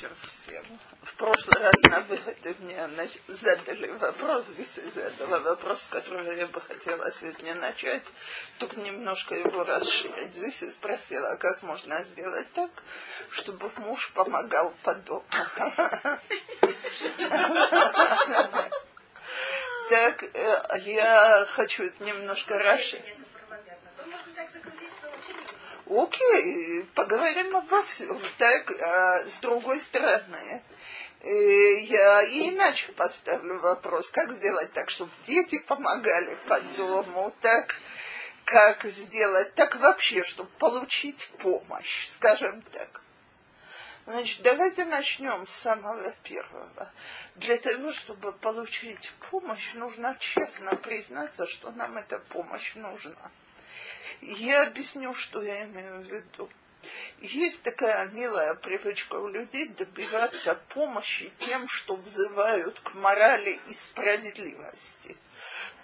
вечер всем. В прошлый раз на выходе мне задали вопрос, здесь этого вопрос, с которого я бы хотела сегодня начать, только немножко его расширить. Здесь и спросила, как можно сделать так, чтобы муж помогал по дому. Так, э, я хочу немножко расширить. Окей, поговорим обо всем. Так, а с другой стороны, э, я иначе поставлю вопрос, как сделать так, чтобы дети помогали по дому, так, как сделать так вообще, чтобы получить помощь, скажем так. Значит, давайте начнем с самого первого. Для того, чтобы получить помощь, нужно честно признаться, что нам эта помощь нужна. Я объясню, что я имею в виду. Есть такая милая привычка у людей добиваться помощи тем, что взывают к морали и справедливости.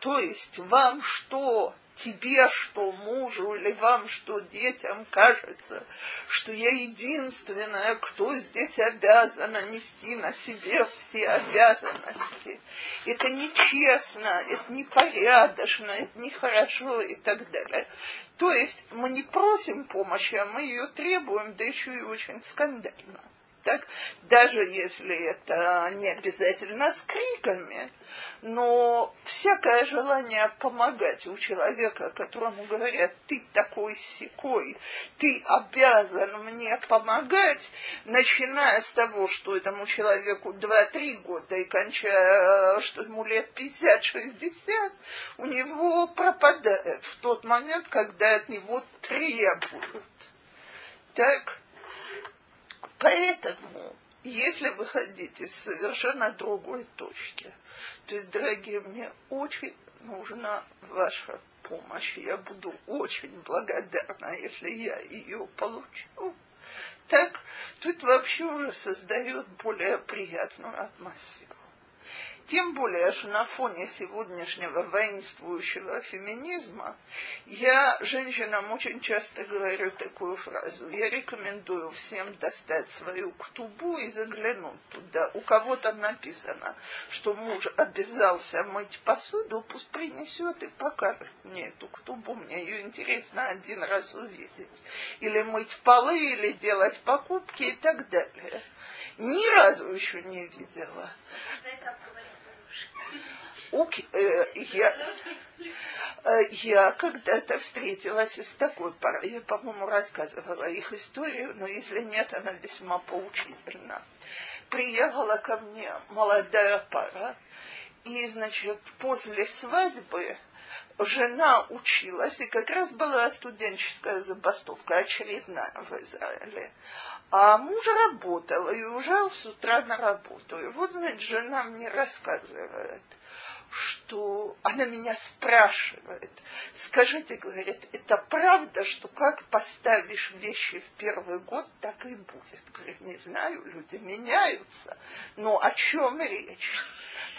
То есть вам что тебе, что мужу, или вам, что детям кажется, что я единственная, кто здесь обязана нести на себе все обязанности. Это нечестно, это непорядочно, это нехорошо и так далее. То есть мы не просим помощи, а мы ее требуем, да еще и очень скандально так? Даже если это не обязательно с криками, но всякое желание помогать у человека, которому говорят, ты такой секой, ты обязан мне помогать, начиная с того, что этому человеку 2-3 года и кончая, что ему лет 50-60, у него пропадает в тот момент, когда от него требуют. Так? Поэтому, если вы хотите с совершенно другой точки, то есть, дорогие, мне очень нужна ваша помощь. Я буду очень благодарна, если я ее получу. Так, тут вообще уже создает более приятную атмосферу. Тем более, что на фоне сегодняшнего воинствующего феминизма я женщинам очень часто говорю такую фразу. Я рекомендую всем достать свою ктубу и заглянуть туда. У кого-то написано, что муж обязался мыть посуду, пусть принесет и покажет мне эту ктубу. Мне ее интересно один раз увидеть. Или мыть полы, или делать покупки и так далее. Ни разу еще не видела. Э, я, э, я когда-то встретилась с такой парой, я, по-моему, рассказывала их историю, но если нет, она весьма поучительна. Приехала ко мне молодая пара, и, значит, после свадьбы жена училась, и как раз была студенческая забастовка очередная в Израиле. А муж работал и уезжал с утра на работу. И вот, значит, жена мне рассказывает, что она меня спрашивает, скажите, говорит, это правда, что как поставишь вещи в первый год, так и будет? Говорит, не знаю, люди меняются, но о чем речь?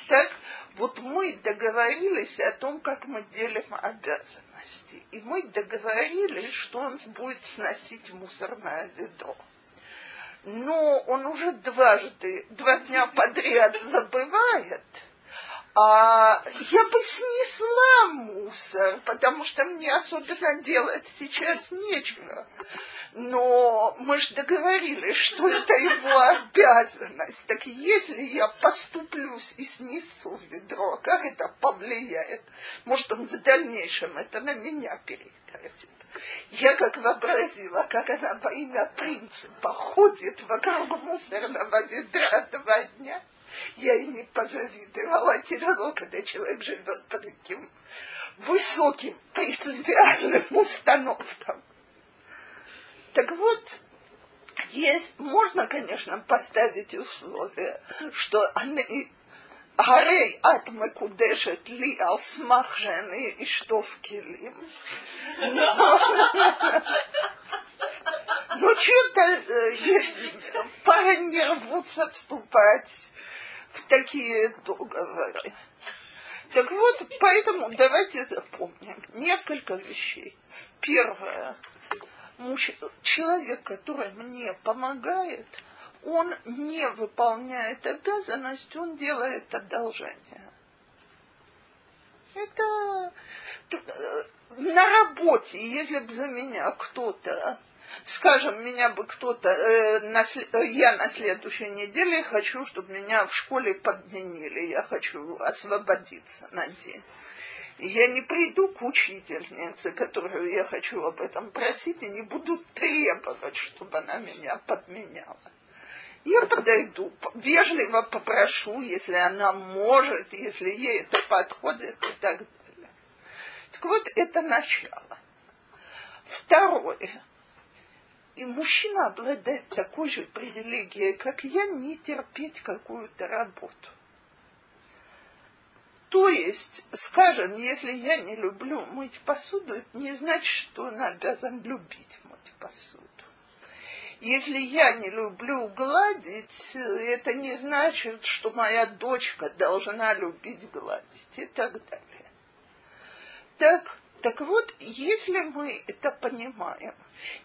Так, вот мы договорились о том, как мы делим обязанности. И мы договорились, что он будет сносить мусорное ведро но он уже дважды, два дня подряд забывает, а я бы снесла мусор, потому что мне особенно делать сейчас нечего. Но мы же договорились, что это его обязанность. Так если я поступлюсь и снесу ведро, как это повлияет? Может, он в дальнейшем это на меня перекатит. Я как вообразила, как она во имя принципа ходит вокруг мусорного ведра два дня. Я и не позавидовала. Тяжело, когда человек живет по таким высоким принципиальным установкам. Так вот, есть, можно, конечно, поставить условия, что они Гарей от макудешет ли ал смах жены и что в килим. Ну, что-то э, пара не рвутся вступать в такие договоры. Так вот, поэтому давайте запомним несколько вещей. Первое. Муж, человек, который мне помогает, он не выполняет обязанность, он делает одолжение. Это э, на работе, если бы за меня кто-то скажем, меня бы кто-то, э, на, я на следующей неделе хочу, чтобы меня в школе подменили, я хочу освободиться на день. Я не приду к учительнице, которую я хочу об этом просить, и не буду требовать, чтобы она меня подменяла. Я подойду, вежливо попрошу, если она может, если ей это подходит и так далее. Так вот, это начало. Второе. И мужчина обладает такой же привилегией, как я, не терпеть какую-то работу. То есть, скажем, если я не люблю мыть посуду, это не значит, что он обязан любить мыть посуду. Если я не люблю гладить, это не значит, что моя дочка должна любить гладить и так далее. Так, так вот, если мы это понимаем,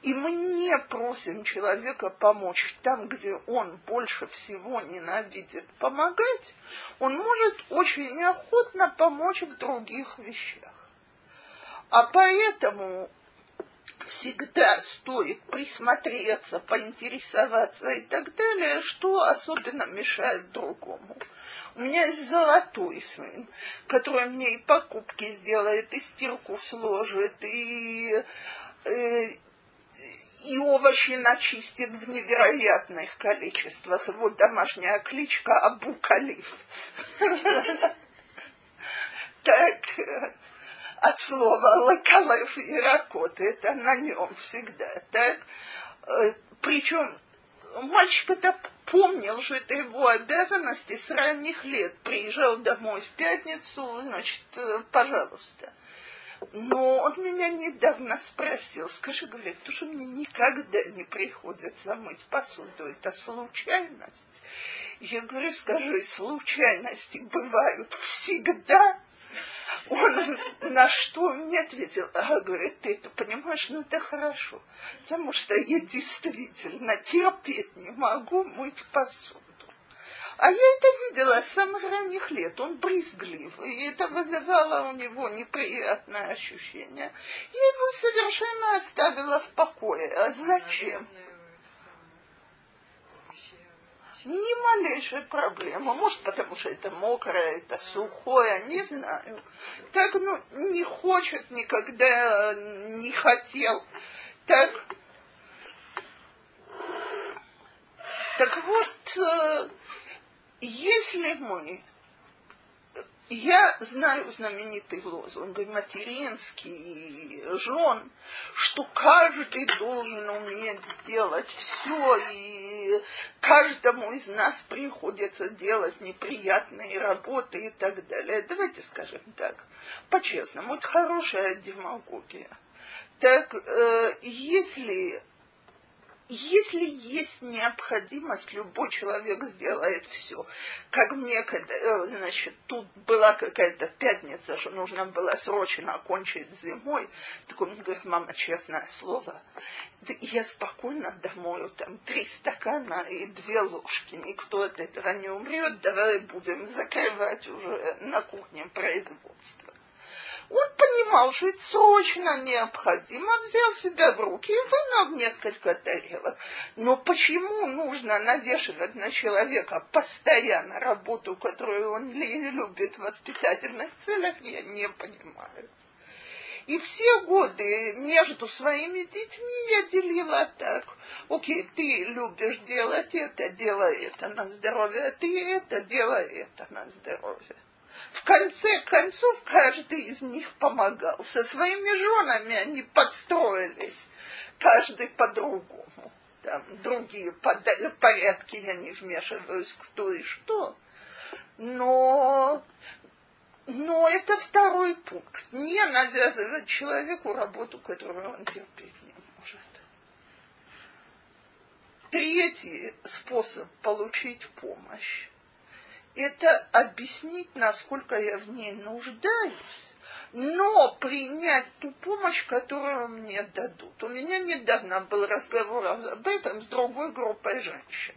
и мы не просим человека помочь там, где он больше всего ненавидит помогать, он может очень неохотно помочь в других вещах. А поэтому всегда стоит присмотреться, поинтересоваться и так далее, что особенно мешает другому. У меня есть золотой сын, который мне и покупки сделает, и стирку сложит, и, и, и овощи начистит в невероятных количествах. Его домашняя кличка Абукалиф. Так, от слова лакалев и ракот, это на нем всегда, так? Э, Причем мальчик это помнил, что это его обязанности с ранних лет. Приезжал домой в пятницу, значит, э, пожалуйста. Но он меня недавно спросил, скажи, говорит, тоже мне никогда не приходится мыть посуду, это случайность. Я говорю, скажи, случайности бывают всегда. Он на что мне ответил, а говорит, ты это понимаешь, ну это хорошо, потому что я действительно терпеть не могу мыть посуду. А я это видела с самых ранних лет. Он брезглив, и это вызывало у него неприятное ощущение. Я его совершенно оставила в покое. А зачем? Ни малейшей проблемы. Может, потому что это мокрое, это сухое, не знаю. Так, ну, не хочет никогда, не хотел. Так, так вот, э, если мы я знаю знаменитый лозунг материнский жен, что каждый должен уметь сделать все, и каждому из нас приходится делать неприятные работы и так далее. Давайте скажем так, по-честному, это хорошая демагогия. Так, э, если если есть необходимость, любой человек сделает все. Как мне, когда, э, значит, тут была какая-то пятница, что нужно было срочно окончить зимой, так он говорит, мама, честное слово, я спокойно домою там три стакана и две ложки, никто от этого не умрет, давай будем закрывать уже на кухне производство. Он понимал, что это срочно необходимо, взял себя в руки и вынул несколько тарелок. Но почему нужно навешивать на человека постоянно работу, которую он любит в воспитательных целях, я не понимаю. И все годы между своими детьми я делила так. Окей, ты любишь делать это, делай это на здоровье, а ты это, делай это на здоровье. В конце концов, каждый из них помогал. Со своими женами они подстроились, каждый по-другому. Там другие порядки я не вмешиваюсь, кто и что. Но, но это второй пункт. Не навязывать человеку работу, которую он терпеть не может. Третий способ получить помощь это объяснить, насколько я в ней нуждаюсь, но принять ту помощь, которую мне дадут. У меня недавно был разговор об этом с другой группой женщин.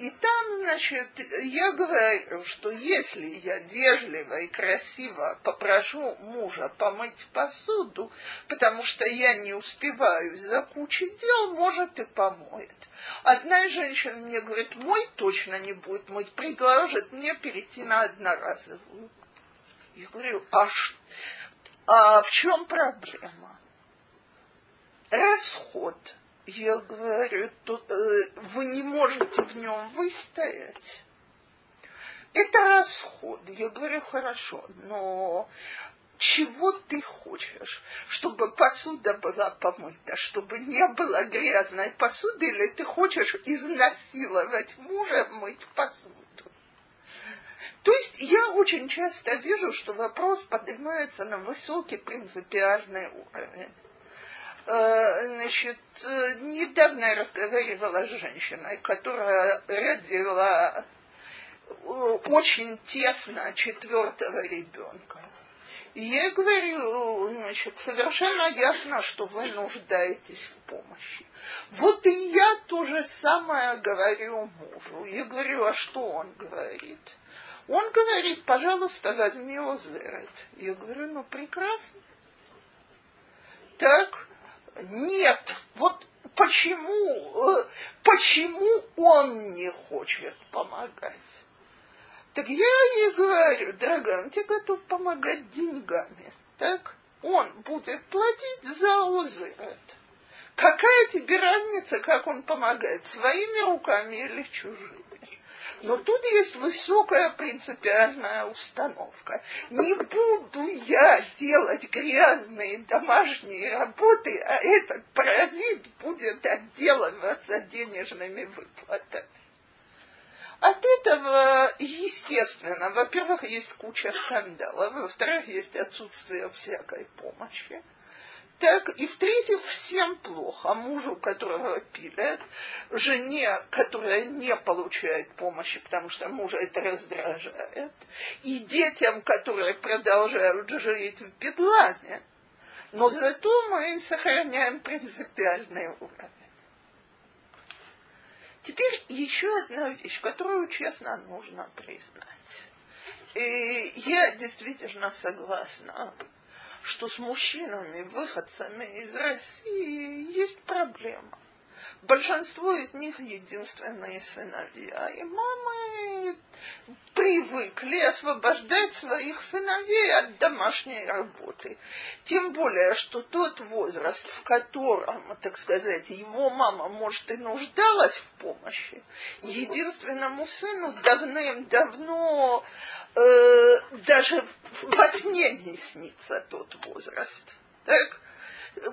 И там, значит, я говорю, что если я вежливо и красиво попрошу мужа помыть посуду, потому что я не успеваю за кучей дел, может и помоет. Одна из женщин мне говорит, мой точно не будет мыть, предложит мне перейти на одноразовую. Я говорю, а, ш... а в чем проблема? Расход – я говорю, тут, э, вы не можете в нем выстоять. Это расход. Я говорю, хорошо, но чего ты хочешь? Чтобы посуда была помыта, чтобы не было грязной посуды, или ты хочешь изнасиловать мужа мыть посуду? То есть я очень часто вижу, что вопрос поднимается на высокий принципиальный уровень. Э, значит, э, недавно я разговаривала с женщиной, которая родила э, очень тесно четвертого ребенка. И я говорю, значит, совершенно ясно, что вы нуждаетесь в помощи. Вот и я то же самое говорю мужу. Я говорю, а что он говорит? Он говорит, пожалуйста, возьми Озерет. Я говорю, ну прекрасно. Так, нет, вот почему, э, почему он не хочет помогать? Так я ей говорю, дорогая, он тебе готов помогать деньгами, так? Он будет платить за озерот. Какая тебе разница, как он помогает, своими руками или чужими? Но тут есть высокая принципиальная установка. Не буду я делать грязные домашние работы, а этот паразит будет отделываться денежными выплатами. От этого, естественно, во-первых, есть куча скандалов, во-вторых, есть отсутствие всякой помощи так и в-третьих, всем плохо. Мужу, которого пилят, жене, которая не получает помощи, потому что мужа это раздражает, и детям, которые продолжают жить в бедлане. Но зато мы сохраняем принципиальный уровень. Теперь еще одна вещь, которую, честно, нужно признать. И я действительно согласна что с мужчинами, выходцами из России, есть проблема. Большинство из них единственные сыновья. И мамы привыкли освобождать своих сыновей от домашней работы. Тем более, что тот возраст, в котором, так сказать, его мама, может, и нуждалась в помощи, единственному сыну давным-давно э, даже во сне не снится тот возраст. Так?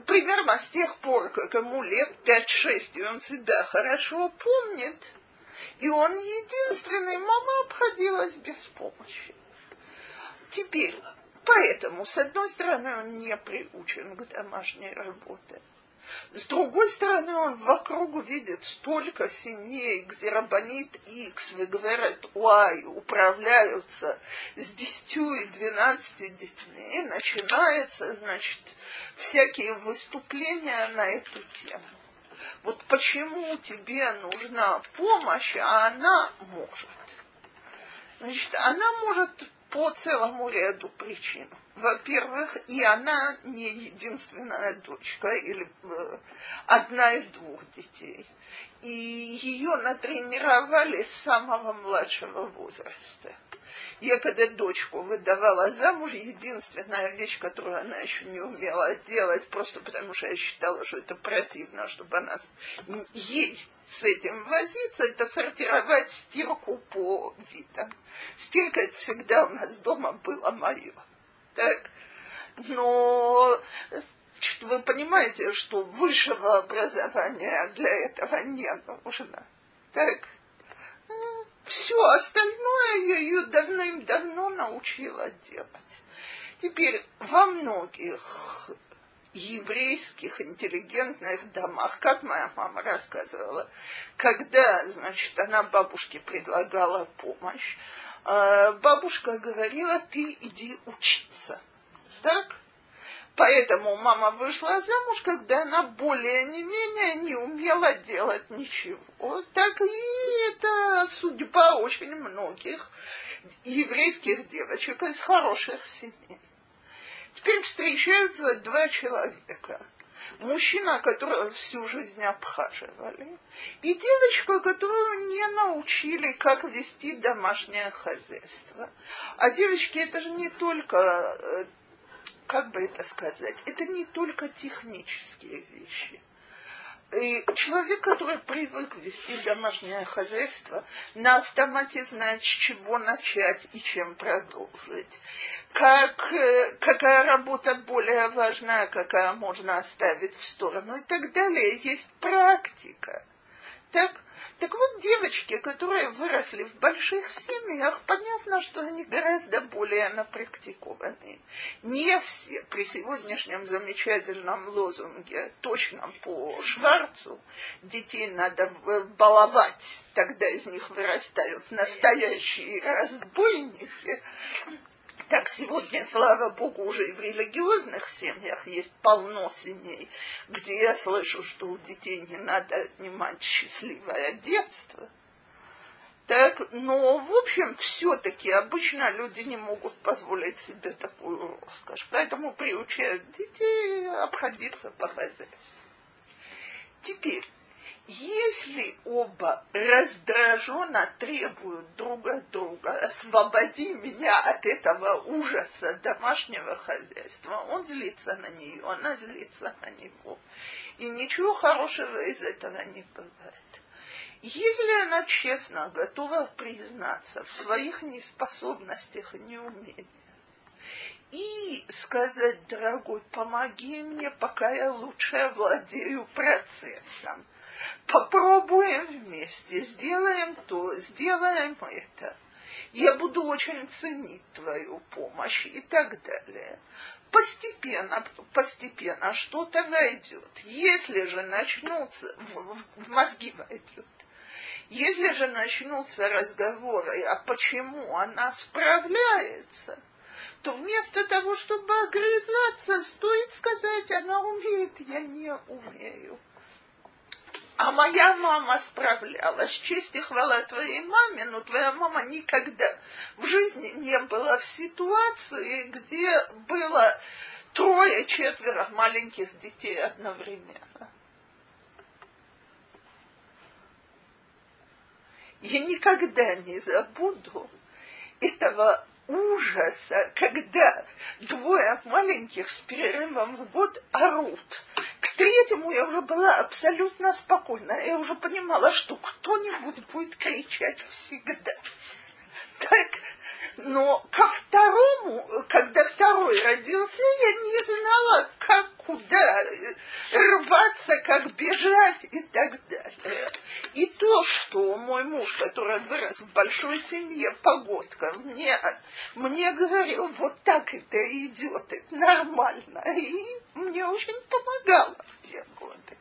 примерно с тех пор, как ему лет 5-6, и он всегда хорошо помнит, и он единственный, мама обходилась без помощи. Теперь, поэтому, с одной стороны, он не приучен к домашней работе. С другой стороны, он вокруг видит столько семей, где Рабанит Икс, вы говорят, Уай, управляются с десятью и двенадцати детьми, начинается, значит, всякие выступления на эту тему. Вот почему тебе нужна помощь, а она может. Значит, она может по целому ряду причин. Во-первых, и она не единственная дочка или э, одна из двух детей. И ее натренировали с самого младшего возраста. Я когда дочку выдавала замуж, единственная вещь, которую она еще не умела делать, просто потому что я считала, что это противно, чтобы она ей с этим возиться, это сортировать стирку по видам. Стирка это всегда у нас дома было мое. Так? Но вы понимаете, что высшего образования для этого не нужно. Так? Все остальное я ее давным-давно научила делать. Теперь во многих еврейских интеллигентных домах, как моя мама рассказывала, когда, значит, она бабушке предлагала помощь, а, бабушка говорила, ты иди учиться. Так? Поэтому мама вышла замуж, когда она более не менее не умела делать ничего. Так и это судьба очень многих еврейских девочек из хороших семей. Теперь встречаются два человека. Мужчина, которого всю жизнь обхаживали, и девочка, которую не научили, как вести домашнее хозяйство. А девочки это же не только э, как бы это сказать, это не только технические вещи. И человек, который привык вести домашнее хозяйство, на автомате знает, с чего начать и чем продолжить. Как, э, какая работа более важная, какая можно оставить в сторону и так далее. Есть практика. Так, так вот, девочки, которые выросли в больших семьях, понятно, что они гораздо более напрактикованные. Не все при сегодняшнем замечательном лозунге, точно по Шварцу, детей надо баловать, тогда из них вырастают настоящие разбойники. Так сегодня, слава богу, уже и в религиозных семьях есть полно семей, где я слышу, что у детей не надо отнимать счастливое детство. Так, но, в общем, все-таки обычно люди не могут позволить себе такую роскошь. Поэтому приучают детей обходиться по хозяйству. Теперь, если оба раздраженно требуют друг от друга, освободи меня от этого ужаса домашнего хозяйства, он злится на нее, она злится на него. И ничего хорошего из этого не бывает. Если она честно готова признаться в своих неспособностях и неумениях, и сказать, дорогой, помоги мне, пока я лучше владею процессом – попробуем вместе, сделаем то, сделаем это. Я буду очень ценить твою помощь и так далее. Постепенно, постепенно что-то войдет. Если же начнутся, в, в мозги войдет, если же начнутся разговоры, а почему она справляется, то вместо того, чтобы огрызаться, стоит сказать, она умеет, я не умею. А моя мама справлялась. Честь и хвала твоей маме, но твоя мама никогда в жизни не была в ситуации, где было трое-четверо маленьких детей одновременно. Я никогда не забуду этого ужаса, когда двое маленьких с перерывом в год орут. Третьему я уже была абсолютно спокойна. Я уже понимала, что кто-нибудь будет кричать всегда. Так, но ко второму, когда второй родился, я не знала, как куда рваться, как бежать и так далее. И то, что мой муж, который вырос в большой семье, погодка, мне, мне говорил, вот так это идет, это нормально. И мне очень помогало в те годы.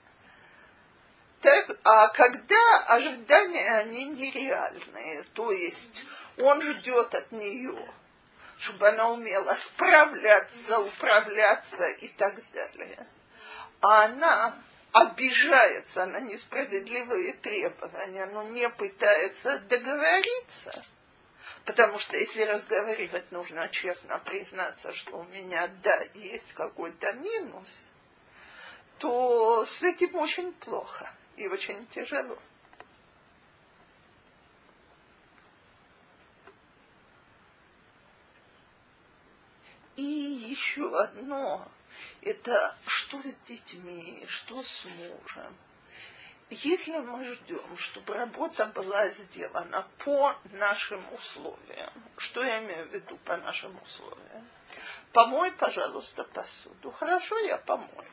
Так, а когда ожидания, они нереальные, то есть он ждет от нее, чтобы она умела справляться, управляться и так далее. А она обижается на несправедливые требования, но не пытается договориться. Потому что если разговаривать, нужно честно признаться, что у меня, да, есть какой-то минус, то с этим очень плохо и очень тяжело. И еще одно, это что с детьми, что с мужем. Если мы ждем, чтобы работа была сделана по нашим условиям, что я имею в виду по нашим условиям? Помой, пожалуйста, посуду. Хорошо, я помою.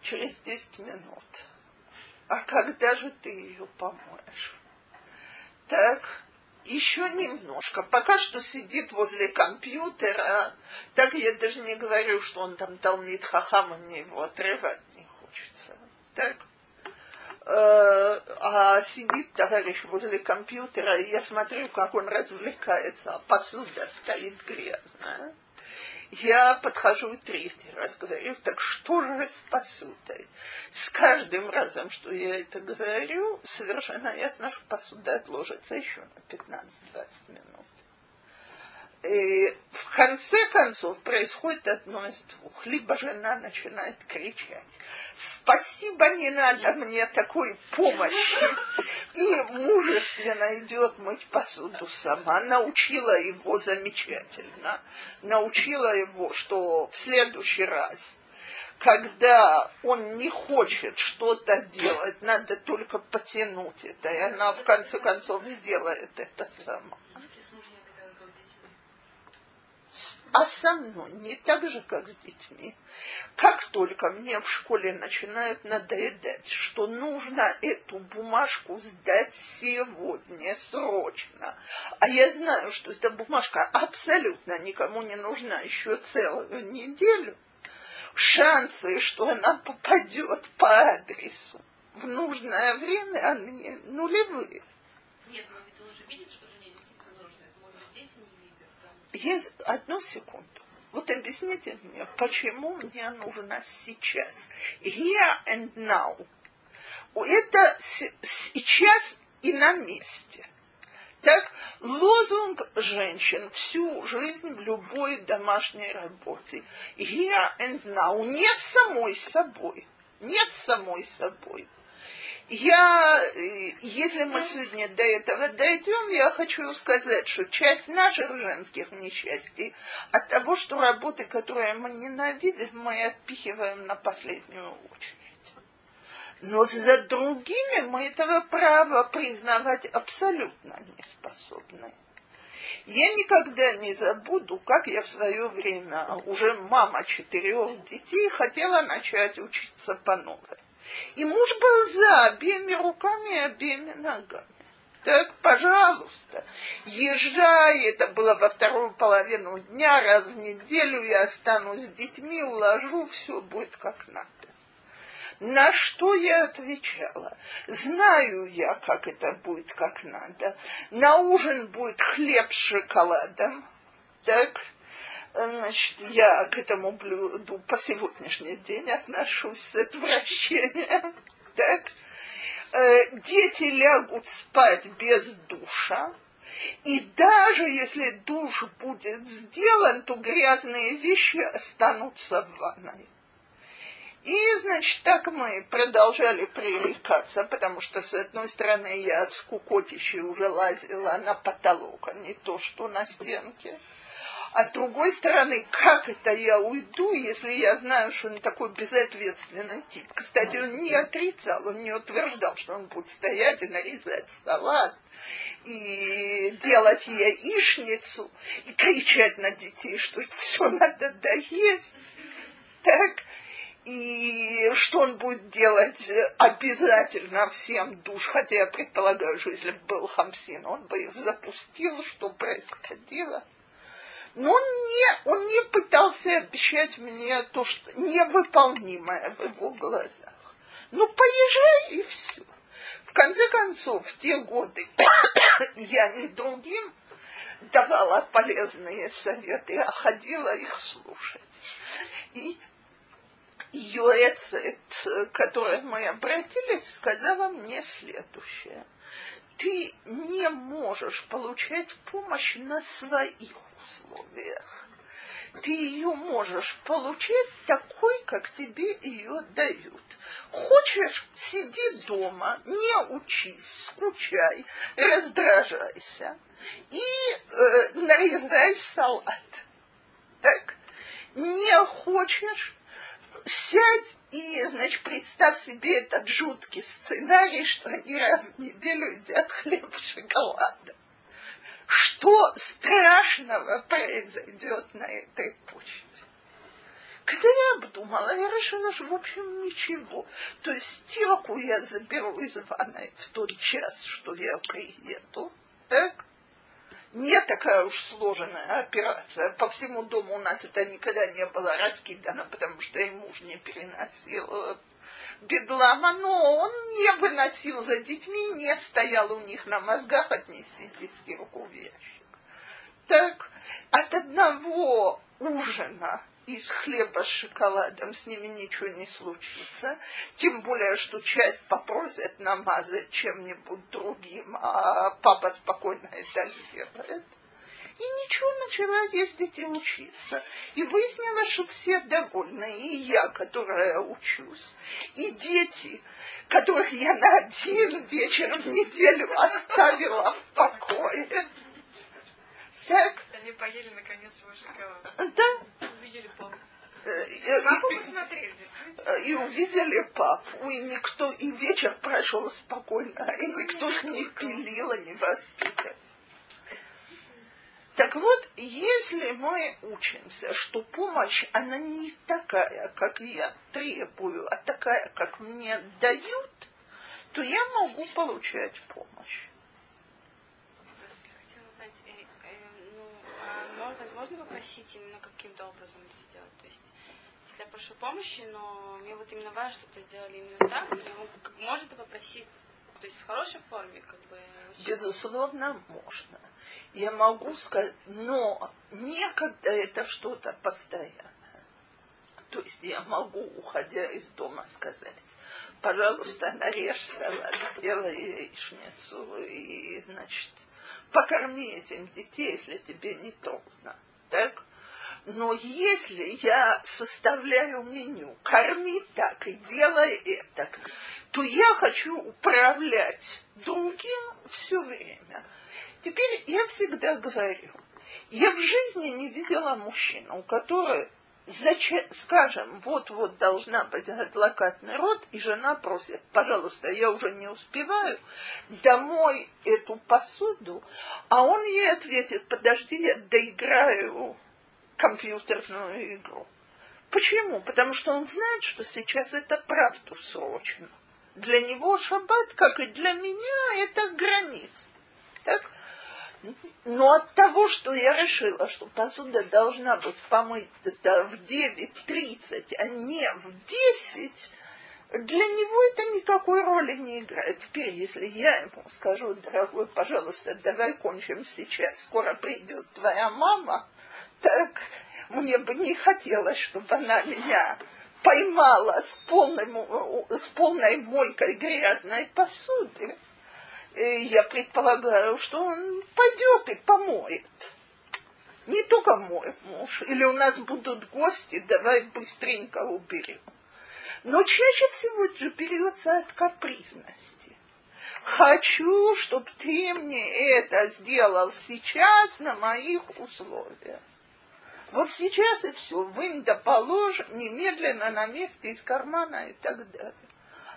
Через 10 минут. А когда же ты ее помоешь? Так, еще немножко. Пока что сидит возле компьютера. Так я даже не говорю, что он там талмит хахам, и мне его отрывать не хочется. Так? Э, а сидит товарищ возле компьютера, и я смотрю, как он развлекается, а посуда стоит грязная. Я подхожу третий раз говорю, так что же с? С каждым разом, что я это говорю, совершенно ясно, что посуда отложится еще на 15-20 минут. В конце концов происходит одно из двух. Либо жена начинает кричать, спасибо, не надо мне такой помощи. И мужественно идет мыть посуду сама. Научила его замечательно. Научила его, что в следующий раз когда он не хочет что-то делать, надо только потянуть это, и она в конце концов сделает это сама. А со мной не так же, как с детьми. Как только мне в школе начинают надоедать, что нужно эту бумажку сдать сегодня, срочно, а я знаю, что эта бумажка абсолютно никому не нужна еще целую неделю, шансы, что она попадет по адресу в нужное время, они нулевые. Нет, но ведь он уже видит, что есть одну секунду. Вот объясните мне, почему мне нужно сейчас, here and now. Это сейчас и на месте. Так, лозунг женщин всю жизнь в любой домашней работе. Here and now. Не самой собой. Не самой собой. Я, если мы сегодня до этого дойдем, я хочу сказать, что часть наших женских несчастий от того, что работы, которые мы ненавидим, мы отпихиваем на последнюю очередь. Но за другими мы этого права признавать абсолютно не способны. Я никогда не забуду, как я в свое время, уже мама четырех детей, хотела начать учиться по новой. И муж был за обеими руками и обеими ногами. Так, пожалуйста, езжай, это было во вторую половину дня, раз в неделю я останусь с детьми, уложу, все будет как надо. На что я отвечала? Знаю я, как это будет как надо. На ужин будет хлеб с шоколадом. Так, Значит, я к этому блюду по сегодняшний день отношусь с отвращением. Так? Э, дети лягут спать без душа. И даже если душ будет сделан, то грязные вещи останутся в ванной. И, значит, так мы продолжали пререкаться, потому что, с одной стороны, я от скукотища уже лазила на потолок, а не то, что на стенке. А с другой стороны, как это я уйду, если я знаю, что он такой безответственный тип? Кстати, он не отрицал, он не утверждал, что он будет стоять и нарезать салат, и делать яичницу, и кричать на детей, что это все надо доесть. Так, и что он будет делать обязательно всем душ, хотя я предполагаю, что если бы был Хамсин, он бы их запустил, что происходило. Но он не, он не пытался обещать мне то, что невыполнимое в его глазах. Ну, поезжай и все. В конце концов, в те годы я не другим давала полезные советы, а ходила их слушать. И Йоэцет, к которой мы обратились, сказала мне следующее. Ты не можешь получать помощь на своих условиях. Ты ее можешь получить такой, как тебе ее дают. Хочешь, сиди дома, не учись, скучай, раздражайся и э, нарезай салат. Так? Не хочешь, сядь и, значит, представь себе этот жуткий сценарий, что они раз в неделю едят хлеб с шоколадом что страшного произойдет на этой почве. Когда я обдумала, я решила, что в общем ничего. То есть стирку я заберу из ванной в тот час, что я приеду. Так? Не такая уж сложная операция. По всему дому у нас это никогда не было раскидано, потому что и муж не переносил бедлама, но он не выносил за детьми, не стоял у них на мозгах, отнесите стирку в. Так, от одного ужина из хлеба с шоколадом с ними ничего не случится. Тем более, что часть попросят намазать чем-нибудь другим, а папа спокойно это сделает. И ничего, начала ездить и учиться. И выяснилось, что все довольны. И я, которая учусь, и дети, которых я на один вечер в неделю оставила в покое. Так. Они поели наконец свой шоколад. Да. Увидели папу. Э, папу посмотрели, действительно. И увидели папу, и никто, и вечер прошел спокойно, и никто их не пилил, не воспитал. Так вот, если мы учимся, что помощь, она не такая, как я требую, а такая, как мне дают, то я могу получать помощь. возможно попросить именно каким-то образом это сделать? То есть, если я прошу помощи, но мне вот именно важно, чтобы это сделали именно так, я могу, может попросить то есть в хорошей форме, как бы. Безусловно, можно. Я могу сказать, но некогда это что-то постоянное. То есть я могу, уходя из дома, сказать, пожалуйста, нарежь салат, сделай яичницу и, значит, покорми этим детей, если тебе не трудно. Так? Но если я составляю меню, корми так и делай это, то я хочу управлять другим все время. Теперь я всегда говорю, я в жизни не видела мужчину, который скажем, вот-вот должна быть адлакатный род, и жена просит, пожалуйста, я уже не успеваю, домой эту посуду, а он ей ответит, подожди, я доиграю компьютерную игру. Почему? Потому что он знает, что сейчас это правду срочно. Для него шаббат, как и для меня, это граница. Так? Но от того, что я решила, что посуда должна быть помыта в 9.30, а не в 10, для него это никакой роли не играет. Теперь, если я ему скажу, дорогой, пожалуйста, давай кончим сейчас, скоро придет твоя мама, так мне бы не хотелось, чтобы она меня поймала с, полным, с полной мойкой грязной посуды я предполагаю, что он пойдет и помоет. Не только мой муж. Или у нас будут гости, давай быстренько уберем. Но чаще всего это же берется от капризности. Хочу, чтобы ты мне это сделал сейчас на моих условиях. Вот сейчас и все. Вынь да положь немедленно на месте из кармана и так далее.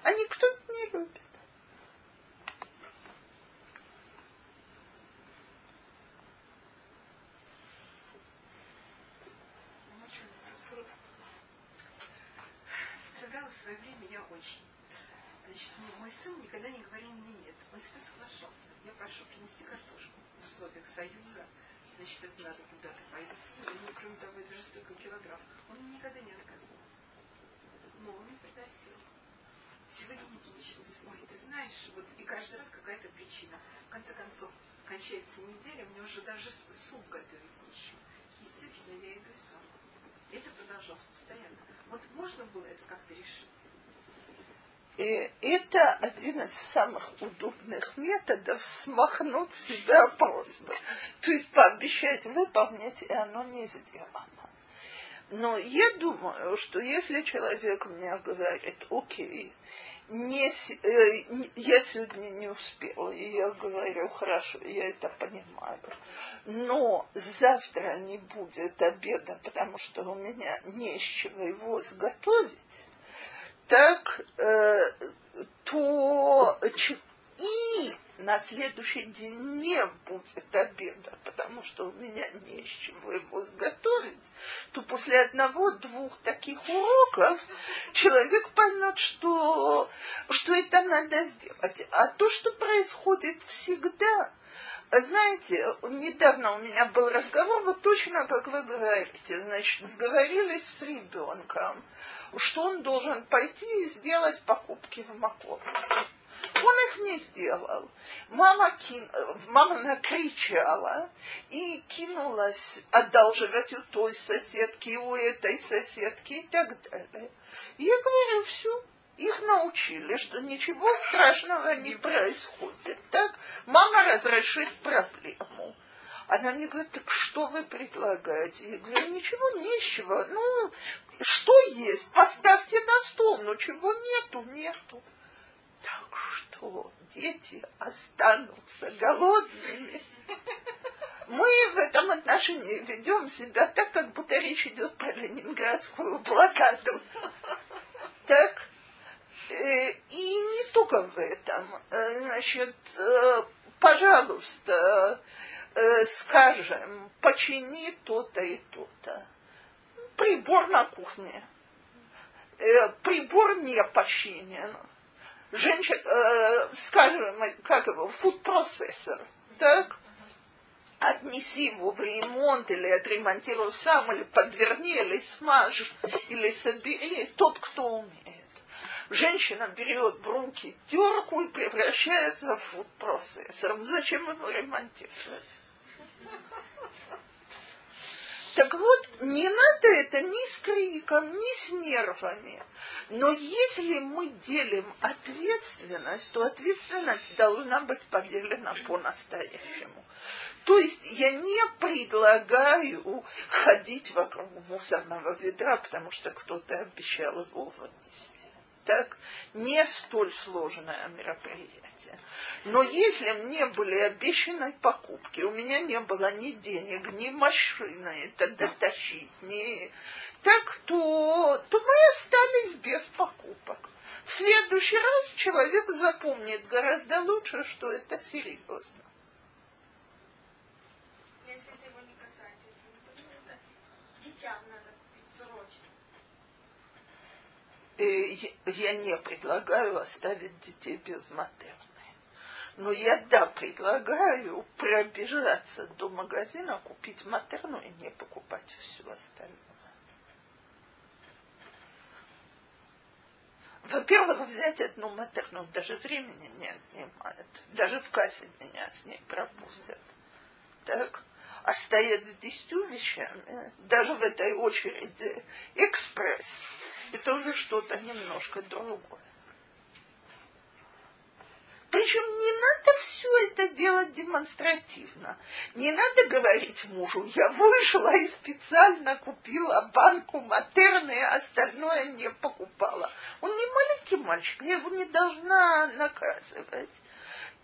А никто это не любит. Мой сын никогда не говорил мне нет. Он всегда соглашался. Я прошу принести картошку в условиях союза. Значит, это надо куда-то пойти. Ну, кроме того, это же столько килограмм. Он мне никогда не отказывал. Но он мне приносил. Сегодня не получилось. Ой, ты знаешь, вот и каждый раз какая-то причина. В конце концов, кончается неделя, мне уже даже суп готовить нечего. Естественно, я иду и сама. Это продолжалось постоянно. Вот можно было это как-то решить? И это один из самых удобных методов смахнуть себя просьбы. То есть пообещать выполнить, и оно не сделано. Но я думаю, что если человек мне говорит, окей, не, э, я сегодня не успела, и я говорю, хорошо, я это понимаю, но завтра не будет обеда, потому что у меня не с чего его изготовить, так э, то и на следующий день не будет обеда, потому что у меня не с чего его сготовить, то после одного-двух таких уроков человек поймет, что, что это надо сделать. А то, что происходит всегда, знаете, недавно у меня был разговор, вот точно как вы говорите, значит, сговорились с ребенком, что он должен пойти и сделать покупки в Макоме. Он их не сделал. Мама, кин... мама накричала и кинулась одалживать у той соседки, у этой соседки и так далее. Я говорю, все, их научили, что ничего страшного не происходит. Так мама разрешит проблему. Она мне говорит, так что вы предлагаете? Я говорю, ничего нечего. Ну, что есть? Поставьте на стол. Но чего нету, нету. Так что дети останутся голодными. Мы в этом отношении ведем себя так, как будто речь идет про ленинградскую блокаду. Так? Э, и не только в этом. Э, значит, э, пожалуйста, скажем, почини то-то и то-то. Прибор на кухне. Прибор не починен. Женщина, скажем, как его, фуд-процессор. Так? отнеси его в ремонт или отремонтируй сам, или подверни, или смажь, или собери тот, кто умеет женщина берет в руки терку и превращается в фуд-процессор. Зачем его ремонтировать? Так вот, не надо это ни с криком, ни с нервами. Но если мы делим ответственность, то ответственность должна быть поделена по-настоящему. То есть я не предлагаю ходить вокруг мусорного ведра, потому что кто-то обещал его вынести так не столь сложное мероприятие. Но если мне были обещаны покупки, у меня не было ни денег, ни машины это дотащить, ни так, то, то мы остались без покупок. В следующий раз человек запомнит гораздо лучше, что это серьезно. Если это его не касается, например, детям надо я не предлагаю оставить детей без матерны. Но я, да, предлагаю пробежаться до магазина, купить матерну и не покупать все остальное. Во-первых, взять одну матерну даже времени не отнимает. Даже в кассе меня с ней пропустят. Так? А стоять с десятью вещами, даже в этой очереди экспресс, это уже что-то немножко другое. Причем не надо все это делать демонстративно. Не надо говорить мужу, я вышла и специально купила банку матерны, а остальное не покупала. Он не маленький мальчик, я его не должна наказывать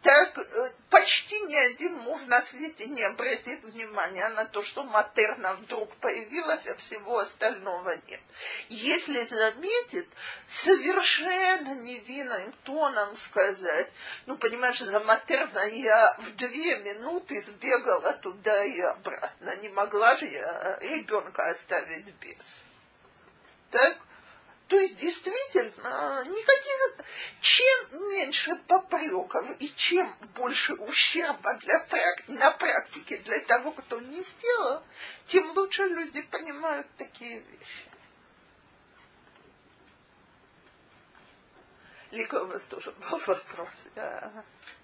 так э, почти ни один муж на свете не обратит внимания на то, что матерна вдруг появилась, а всего остального нет. Если заметит, совершенно невинным тоном сказать, ну, понимаешь, за матерна я в две минуты сбегала туда и обратно. Не могла же я ребенка оставить без. Так? То есть действительно никаких, чем меньше попреков и чем больше ущерба для, на практике для того, кто не сделал, тем лучше люди понимают такие вещи. Лика, у вас тоже был вопрос.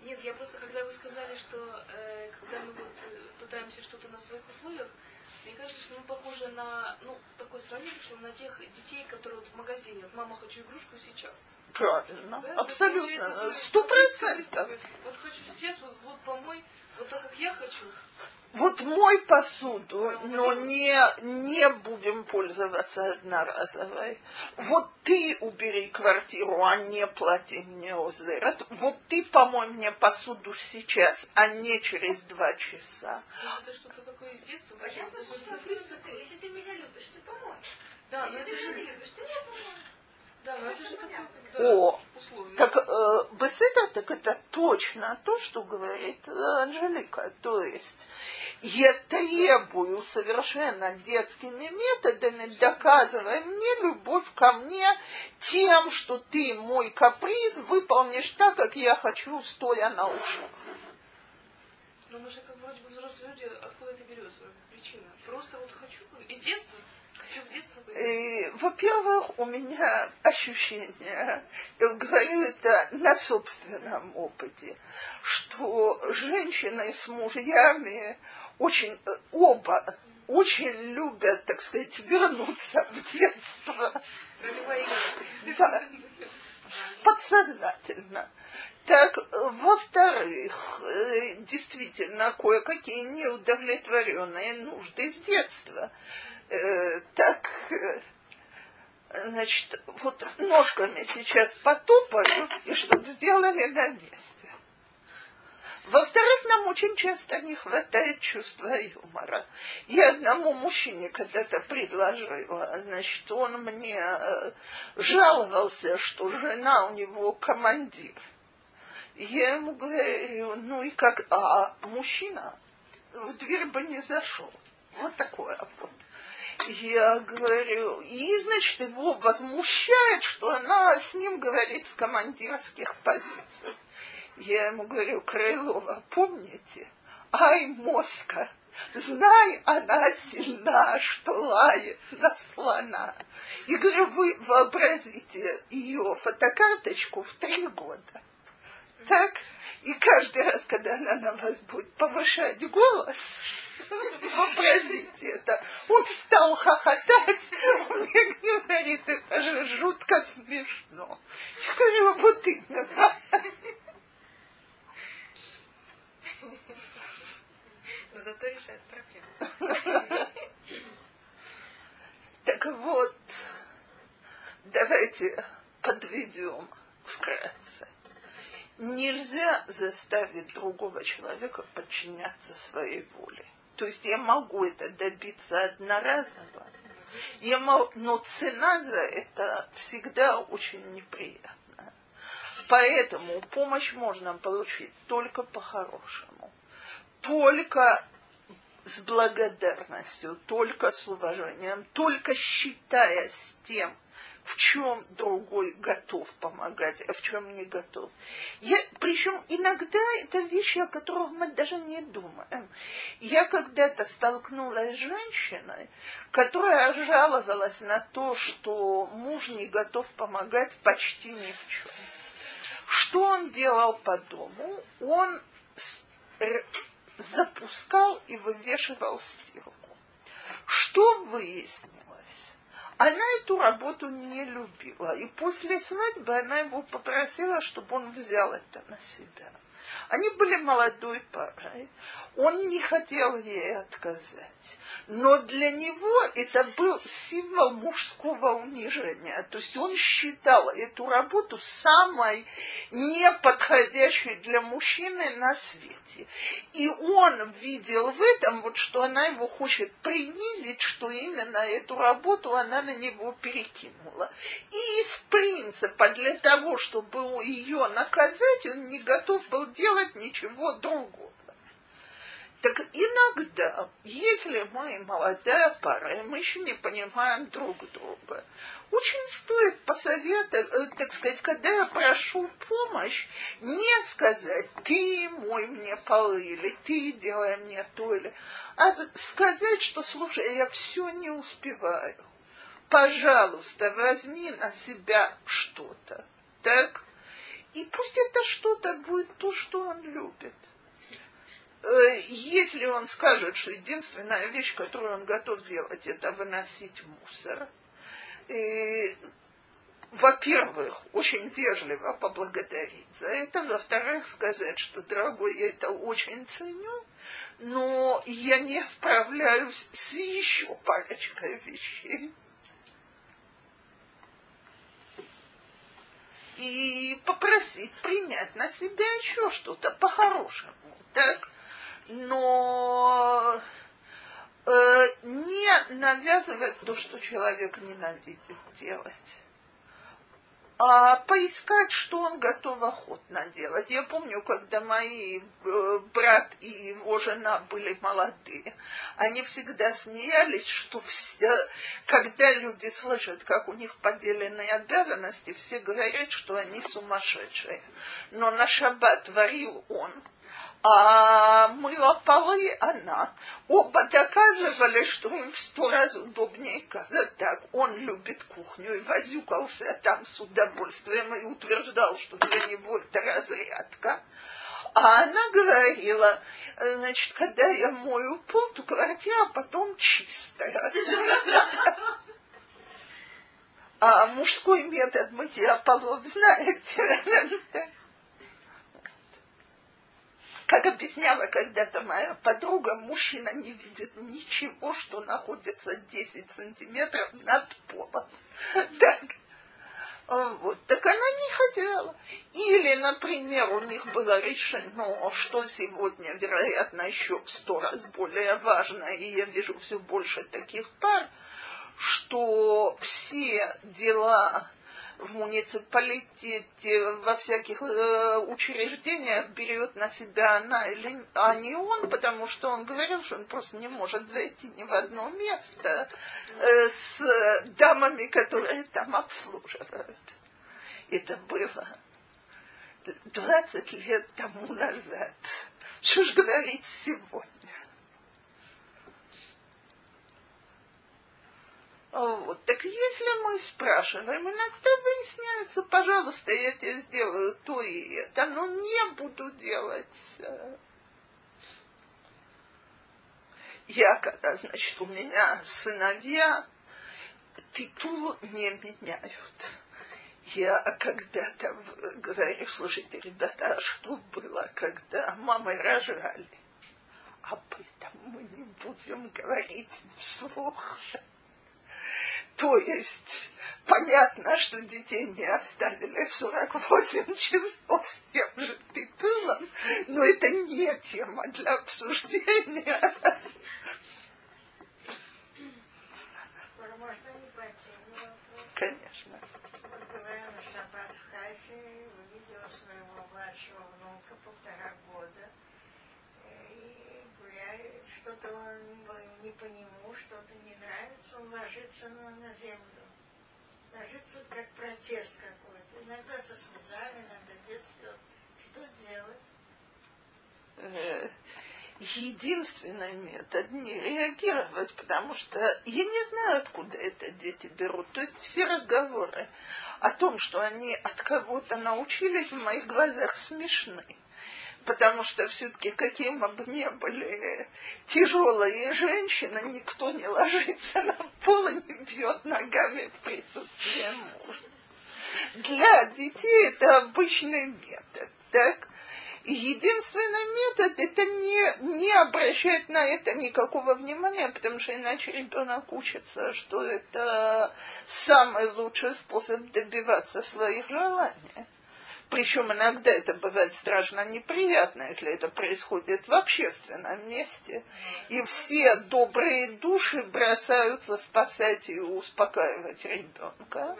Нет, я просто, когда вы сказали, что э, когда мы э, пытаемся что-то на своих условиях, мне кажется, что мы похожи на, ну, такое сравнение, что на тех детей, которые вот в магазине, вот мама, хочу игрушку сейчас. Правильно, да? абсолютно, сто процентов. Вот хочу сейчас, вот, вот помой, вот так, как я хочу. Вот мой посуду, но не, не будем пользоваться одноразовой. Вот ты убери квартиру, а не плати мне озерот. Вот ты помой мне посуду сейчас, а не через два часа. Это что-то такое из детства. Понятно, что, что если ты меня любишь, ты помой. Да, если ты меня любишь, ты мне помой. Да, но это же такое, О, так э, беседа, так это точно то, что говорит э, Анжелика. То есть я требую совершенно детскими методами, доказывая мне любовь ко мне тем, что ты мой каприз выполнишь так, как я хочу, стоя на ушах. Но мы же как вроде бы взрослые люди, откуда это берется, причина? Просто вот хочу, из детства? Во-первых, у меня ощущение, я говорю это на собственном опыте, что женщины с мужьями очень, э, оба очень любят, так сказать, вернуться в детство. Да. Подсознательно. Так, во-вторых, э, действительно, кое-какие неудовлетворенные нужды с детства. Э, так, значит, вот ножками сейчас потопали и что-то сделали на месте. Во-вторых, нам очень часто не хватает чувства юмора. Я одному мужчине когда-то предложила, значит, он мне э, жаловался, что жена у него командир. Я ему говорю, ну и как, а мужчина в дверь бы не зашел. Вот такое вот. Я говорю, и, значит, его возмущает, что она с ним говорит с командирских позиций. Я ему говорю, Крылова, помните? Ай, Моска, знай, она сильна, что лает на слона. И говорю, вы вообразите ее фотокарточку в три года. Так? И каждый раз, когда она на вас будет повышать голос, вообразите это. Он стал хохотать, он мне говорит, это же жутко смешно. Я говорю, вот именно. зато решает проблему. Так вот, давайте подведем вкратце. Нельзя заставить другого человека подчиняться своей воле. То есть я могу это добиться одноразово, я могу, но цена за это всегда очень неприятная. Поэтому помощь можно получить только по-хорошему. Только с благодарностью, только с уважением, только считаясь тем, в чем другой готов помогать, а в чем не готов. Я, причем иногда это вещи, о которых мы даже не думаем. Я когда-то столкнулась с женщиной, которая жаловалась на то, что муж не готов помогать почти ни в чем. Что он делал по дому? Он запускал и вывешивал стирку. Что выяснилось? Она эту работу не любила. И после свадьбы она его попросила, чтобы он взял это на себя. Они были молодой парой. Он не хотел ей отказать но для него это был символ мужского унижения. То есть он считал эту работу самой неподходящей для мужчины на свете. И он видел в этом, вот, что она его хочет принизить, что именно эту работу она на него перекинула. И из принципа для того, чтобы ее наказать, он не готов был делать ничего другого. Так иногда, если мы молодая пара, и мы еще не понимаем друг друга, очень стоит посоветовать, э, так сказать, когда я прошу помощь, не сказать, ты мой мне полы, или ты делай мне то, или, а сказать, что, слушай, я все не успеваю. Пожалуйста, возьми на себя что-то. Так? И пусть это что-то будет то, что он любит. Э, если он скажет, что единственная вещь, которую он готов делать, это выносить мусор, во-первых, очень вежливо поблагодарить за это, во-вторых, сказать, что, дорогой, я это очень ценю, но я не справляюсь с еще парочкой вещей. И попросить принять на себя еще что-то по-хорошему. Так? Но э, не навязывать то, что человек ненавидит делать а поискать, что он готов охотно делать. Я помню, когда мои э, брат и его жена были молодые, они всегда смеялись, что все, когда люди слышат, как у них поделенные обязанности, все говорят, что они сумасшедшие. Но на шаббат варил он, а мыло полы она, оба доказывали, что им в сто раз удобнее казать так. Он любит кухню и возюкался там с удовольствием и утверждал, что для него это разрядка. А она говорила, значит, когда я мою пол, то квартира потом чистая. А мужской метод мытья полов знаете. Как объясняла когда-то моя подруга, мужчина не видит ничего, что находится 10 сантиметров над полом. Так. Вот, так она не хотела. Или, например, у них было решено, что сегодня, вероятно, еще в сто раз более важно, и я вижу все больше таких пар, что все дела в муниципалитете, во всяких э, учреждениях берет на себя она, или, а не он, потому что он говорил, что он просто не может зайти ни в одно место э, с дамами, которые там обслуживают. Это было 20 лет тому назад. Что ж говорить сегодня? Вот. Так если мы спрашиваем, иногда выясняется, пожалуйста, я тебе сделаю то и это, но не буду делать. Э. Я, когда, значит, у меня сыновья, титул не меняют. Я когда-то говорю, слушайте, ребята, а что было, когда мамы рожали? Об этом мы не будем говорить вслух. То есть, понятно, что детей не оставили 48 часов с тем же титулом, но это не тема для обсуждения. Конечно. Была на шаббат в Хайфе, увидела своего младшего внука полтора года. И гуляет, что-то он не по нему, что-то не нравится, он ложится на, на землю. Ложится как протест какой-то. Иногда со слезами, иногда без слез. Что делать? Э, единственный метод не реагировать, потому что я не знаю, откуда это дети берут. То есть все разговоры о том, что они от кого-то научились, в моих глазах смешны потому что все-таки каким бы ни были тяжелые женщины, никто не ложится на пол и не бьет ногами в присутствии мужа. Для детей это обычный метод, так? единственный метод это не, не обращать на это никакого внимания, потому что иначе ребенок учится, что это самый лучший способ добиваться своих желаний. Причем иногда это бывает страшно неприятно, если это происходит в общественном месте. И все добрые души бросаются спасать и успокаивать ребенка.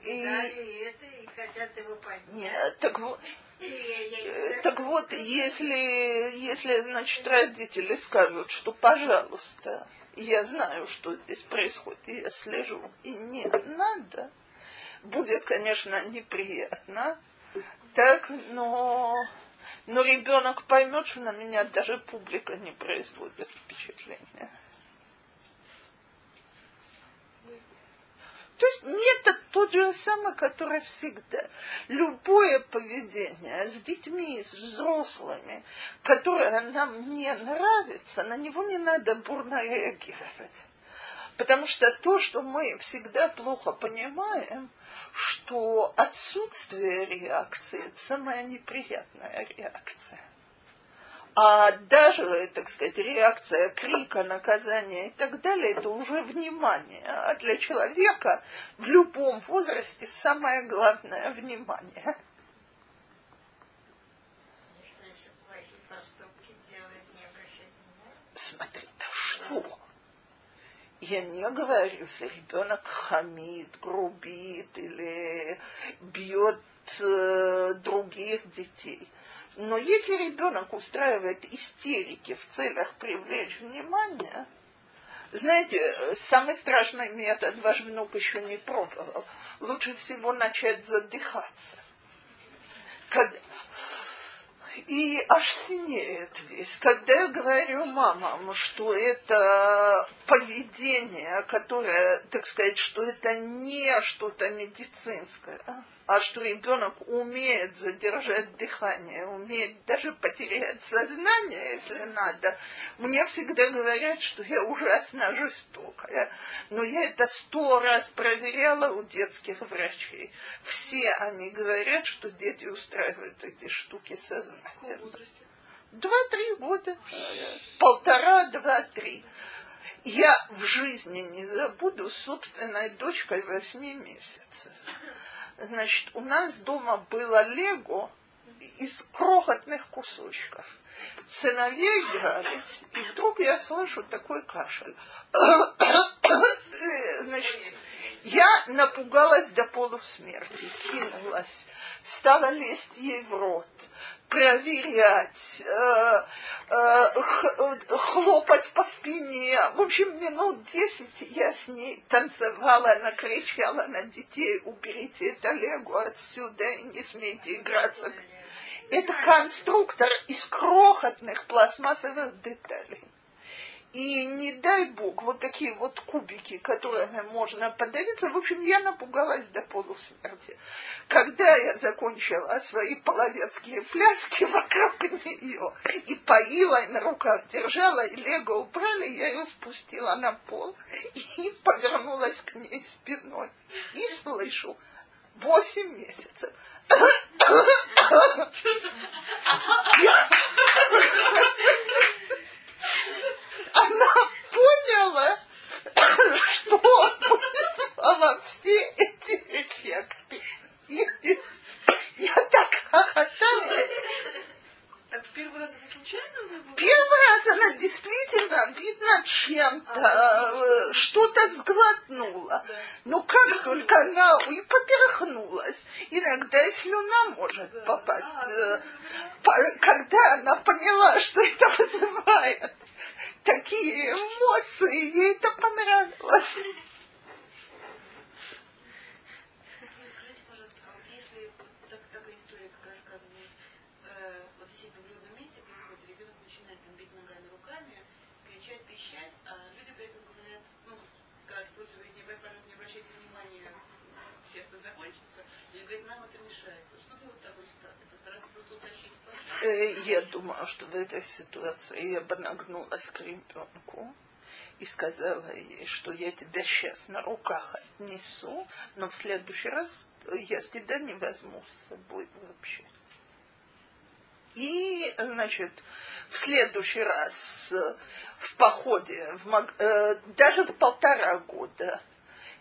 И, это, и хотят его поднять. Нет, так вот, так вот, если, если, значит, родители скажут, что, пожалуйста, я знаю, что здесь происходит, и я слежу, и не надо, будет, конечно, неприятно, так, но, но ребенок поймет, что на меня даже публика не производит впечатления. То есть метод тот же самый, который всегда. Любое поведение с детьми, с взрослыми, которое нам не нравится, на него не надо бурно реагировать. Потому что то, что мы всегда плохо понимаем, что отсутствие реакции – это самая неприятная реакция. А даже, так сказать, реакция крика, наказания и так далее, это уже внимание. А для человека в любом возрасте самое главное – внимание. Смотри, что? Я не говорю, если ребенок хамит, грубит или бьет э, других детей. Но если ребенок устраивает истерики в целях привлечь внимание, знаете, самый страшный метод ваш внук еще не пробовал. Лучше всего начать задыхаться. Когда... и аж синеет весь. Когда я говорю мамам, что это поведение, которое, так сказать, что это не что-то медицинское, а что ребенок умеет задержать дыхание, умеет даже потерять сознание, если надо. Мне всегда говорят, что я ужасно жестокая, но я это сто раз проверяла у детских врачей. Все они говорят, что дети устраивают эти штуки сознательно. Два-три года. Полтора, два, три. Я в жизни не забуду собственной дочкой восьми месяцев. Значит, у нас дома было лего из крохотных кусочков. Сыновья игрались, и вдруг я слышу такой кашель. Значит, я напугалась до полусмерти, кинулась, стала лезть ей в рот, проверять, э, э, хлопать по спине. В общем, минут десять я с ней танцевала, она кричала на детей, уберите это лего отсюда и не смейте играться. Это конструктор из крохотных пластмассовых деталей. И не дай бог, вот такие вот кубики, которыми можно подавиться. В общем, я напугалась до полусмерти. Когда я закончила свои половецкие пляски вокруг нее и поила, и на руках держала, и лего убрали, я ее спустила на пол и повернулась к ней спиной. И слышу, восемь месяцев. Она поняла, что вызвала все эти эффекты. Я так хохотала. Так в первый раз это случайно было? Первый раз она действительно, видно, чем-то А, э, что-то сглотнула. Да. Но как только она и поперхнулась, иногда и слюна может Да. попасть. А, э, Когда она поняла, что это вызывает такие эмоции, ей это понравилось. Скажите, пожалуйста, а вот если вот так, такая история, как рассказывалась, э, вот действительно в людном месте происходит, ребенок начинает там бить ногами, руками, пищать, а люди при этом говорят, ну, когда просто говорит, не, пожалуйста, не обращайте внимания, это закончится, или говорит, нам это мешает. Вот что делать в такой ситуации? Постараться просто утащить пожар? Э, Я думаю, что в этой ситуации я бы нагнулась к ребенку и сказала ей, что я тебя сейчас на руках отнесу, но в следующий раз я тебя не возьму с собой вообще. И, значит, в следующий раз э, в походе, в э, даже в полтора года,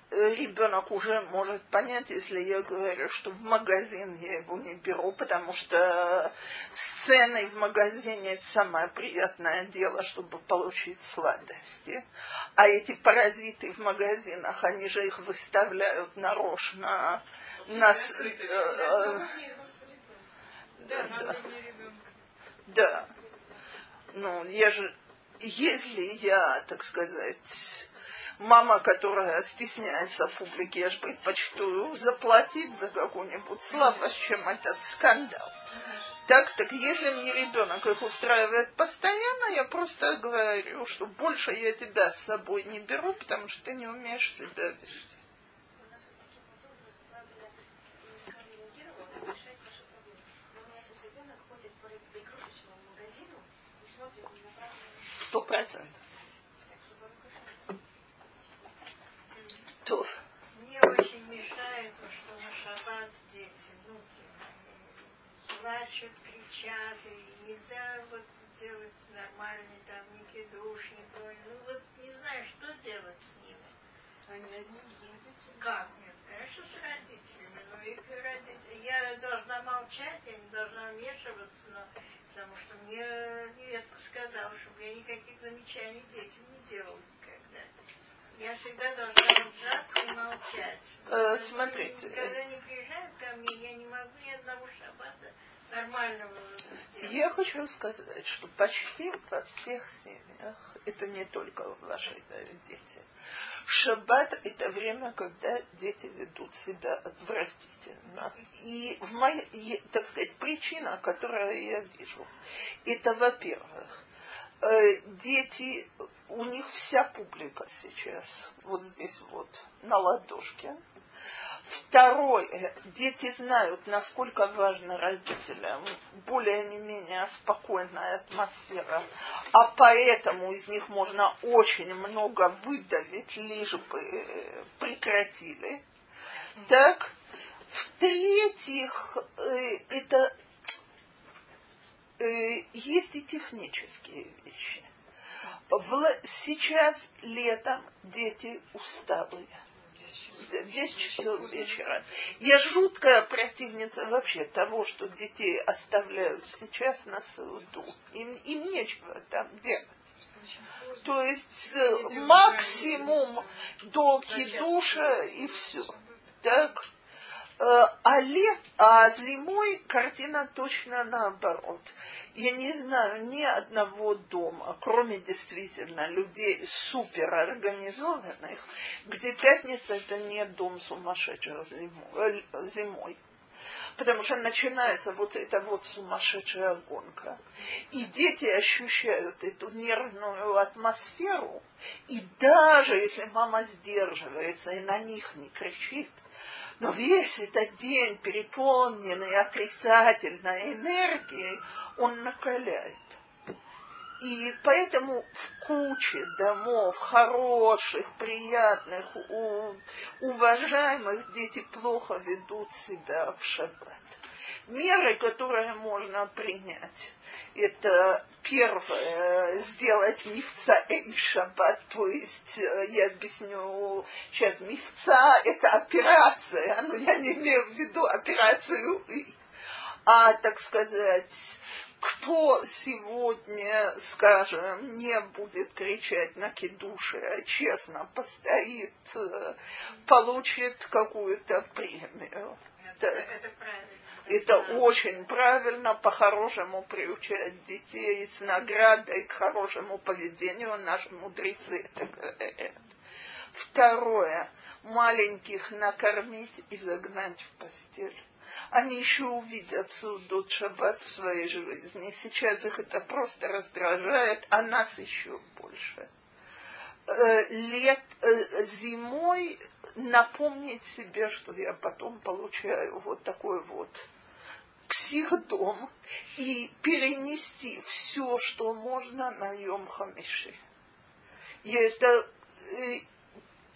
э, ребенок уже может понять, если я говорю, что в магазин я его не беру, потому что сцены в магазине это самое приятное дело, чтобы получить сладости. А эти паразиты в магазинах, они же их выставляют нарочно на, Да, да. надо не ребенка. да. Ну, я же, если я, так сказать, мама, которая стесняется публики, я же предпочту заплатить за какую-нибудь слабость, чем этот скандал. Так, так если мне ребенок их устраивает постоянно, я просто говорю, что больше я тебя с собой не беру, потому что ты не умеешь себя вести. Сто процентов. То, Мне очень мешает, то, что на шаббат дети, внуки, плачут, кричат, и нельзя вот сделать нормальный там ни кидуш, ни то. Ну вот не знаю, что делать с ними. Они одни без родителей. Как? Нет, конечно, с родителями, но их родители... Я должна молчать, я не должна вмешиваться, но... потому что мне невестка сказала, чтобы я никаких замечаний детям не делала никогда. Я всегда должна держаться и молчать. Э, смотрите, Когда они приезжают ко мне, я не могу ни одного шаббата нормального Я хочу сказать, что почти во всех семьях, это не только ваши дети, шаббат – это время, когда дети ведут себя отвратительно. И, в моей, так сказать, причина, которую я вижу, это, во-первых, э, дети, у них вся публика сейчас вот здесь вот на ладошке – Второе, дети знают, насколько важно родителям более не менее спокойная атмосфера, а поэтому из них можно очень много выдавить, лишь бы э, прекратили. Так, в-третьих, э, это э, есть и технические вещи. Сейчас летом дети усталые 10 часов вечера. Я жуткая противница вообще того, что детей оставляют сейчас на суду. Им, им нечего там делать. То есть э, максимум до душа и все. Так? Э, а, лет, а зимой картина точно наоборот. Я не знаю ни одного дома, кроме действительно людей суперорганизованных, где пятница это не дом сумасшедших. Э, зимой. Потому что начинается вот эта вот сумасшедшая гонка. И дети ощущают эту нервную атмосферу. И даже если мама сдерживается и на них не кричит, но весь этот день, переполненный отрицательной энергией, он накаляет. И поэтому в куче домов, хороших, приятных, уважаемых, дети плохо ведут себя в шаббат. Меры, которые можно принять, это первое, сделать мифца шаббат, то есть, э, я объясню сейчас, мифца – это операция, но я не имею в виду операцию, а, так сказать, кто сегодня, скажем, не будет кричать на кидуше, а честно постоит, э, получит какую-то премию. Это, это правильно. Это очень правильно, по-хорошему приучать детей с наградой к хорошему поведению. Наши мудрецы это говорят. Второе. Маленьких накормить и загнать в постель. Они еще увидят судут шаббат в своей жизни. Сейчас их это просто раздражает, а нас еще больше. Э, лет, э, зимой напомнить себе, что я потом получаю вот такой вот психдом и перенести все, что можно на Йом Хамиши. И это э,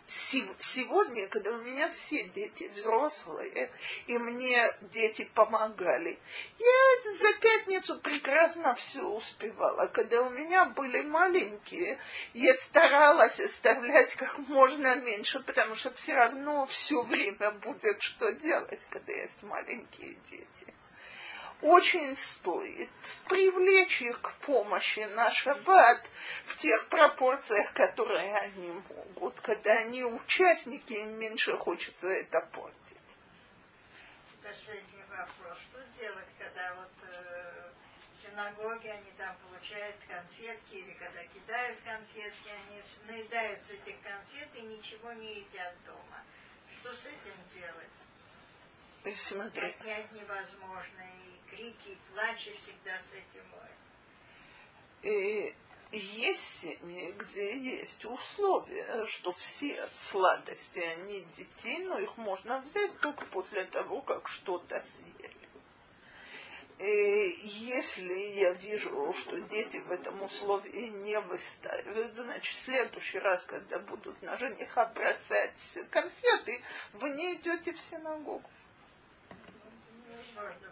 сегодня, когда у меня все дети взрослые, и мне дети помогали, я за пятницу прекрасно все успевала. Когда у меня были маленькие, я старалась оставлять как можно меньше, потому что все равно все время будет что делать, когда есть маленькие дети очень стоит привлечь их к помощи на шаббат в тех пропорциях, которые они могут. Когда они участники, им меньше хочется это портить. Последний вопрос. Что делать, когда вот э, в синагоге они там получают конфетки, или когда кидают конфетки, они наедаются этих конфет и ничего не едят дома. Что с этим делать? И смотри. Отнять невозможно крики, плачи всегда с этим. И есть семьи, где есть условия, что все сладости, они детей, но их можно взять только после того, как что-то съели. И если я вижу, что дети в этом условии не выстаивают, значит, в следующий раз, когда будут на жениха бросать конфеты, вы не идете в синагогу. Невозможно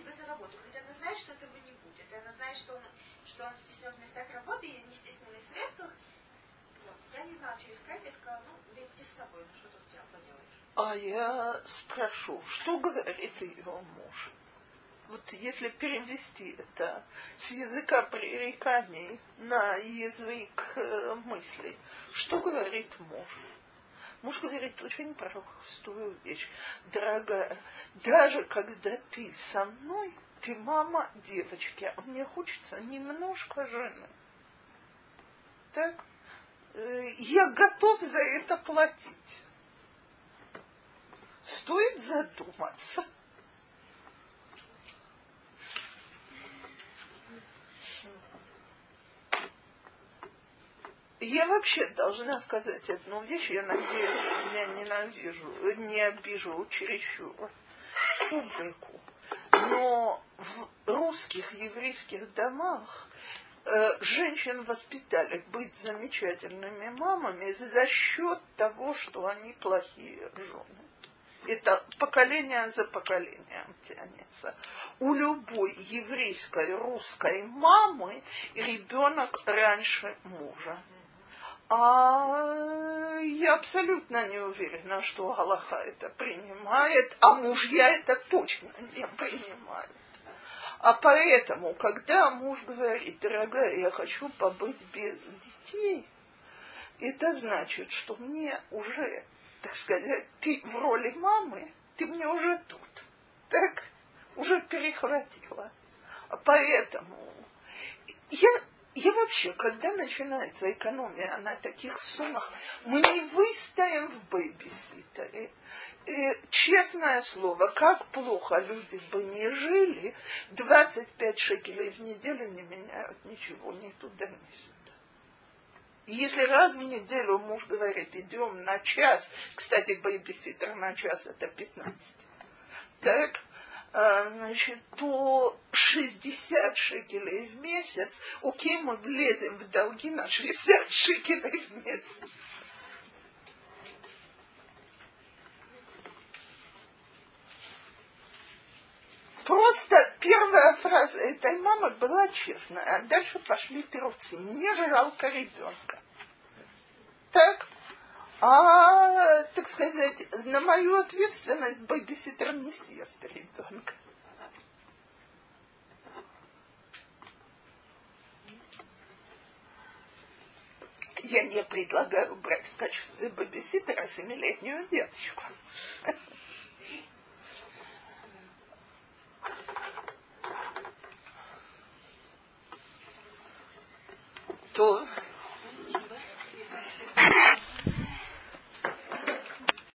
я, я тебе заработаю. Хотя она знает, что этого не будет. Она знает, что он, что он в местах работы и в средствах. Вот. Я не знала, что искать. Я сказала, ну, берите с собой, ну что тут тебя поделаешь. А я спрошу, что говорит ее муж? Вот если перевести это с языка пререканий на язык э, мыслей, что говорит муж? Муж говорит очень простую вещь. Дорогая, даже когда ты со мной, ты мама девочки, а мне хочется немножко жены. Так? Э, я готов за это платить. Стоит задуматься. Я вообще должна сказать одну вещь, я надеюсь, я ненавижу, не обижу чересчур публику. Но в русских еврейских домах э, женщин воспитали быть замечательными мамами за счет того, что они плохие жены. Это поколение за поколением тянется. У любой еврейской русской мамы ребенок раньше мужа. А я абсолютно не уверена, что Галаха это принимает, а мужья это точно не принимают. А поэтому, когда муж говорит, дорогая, я хочу побыть без детей, это значит, что мне уже, так сказать, ты в роли мамы, ты мне уже тут, так, уже перехватила. Поэтому я я вообще, когда начинается экономия на таких суммах, мы не выстоим в бэйбиситере. И, честное слово, как плохо люди бы не жили, 25 шекелей в неделю не меняют ничего ни туда, ни сюда. если раз в неделю муж говорит, идем на час, кстати, бэйбиситер на час это 15, так, значит, то 60 шекелей в месяц, окей, мы влезем в долги на 60 шекелей в месяц. Просто первая фраза этой мамы была честная, а дальше пошли труцы. Мне жалко ребенка. Так? А, так сказать, на мою ответственность бэбиситер не съест ребенка. Я не предлагаю брать в качестве бэбиситера семилетнюю девочку. То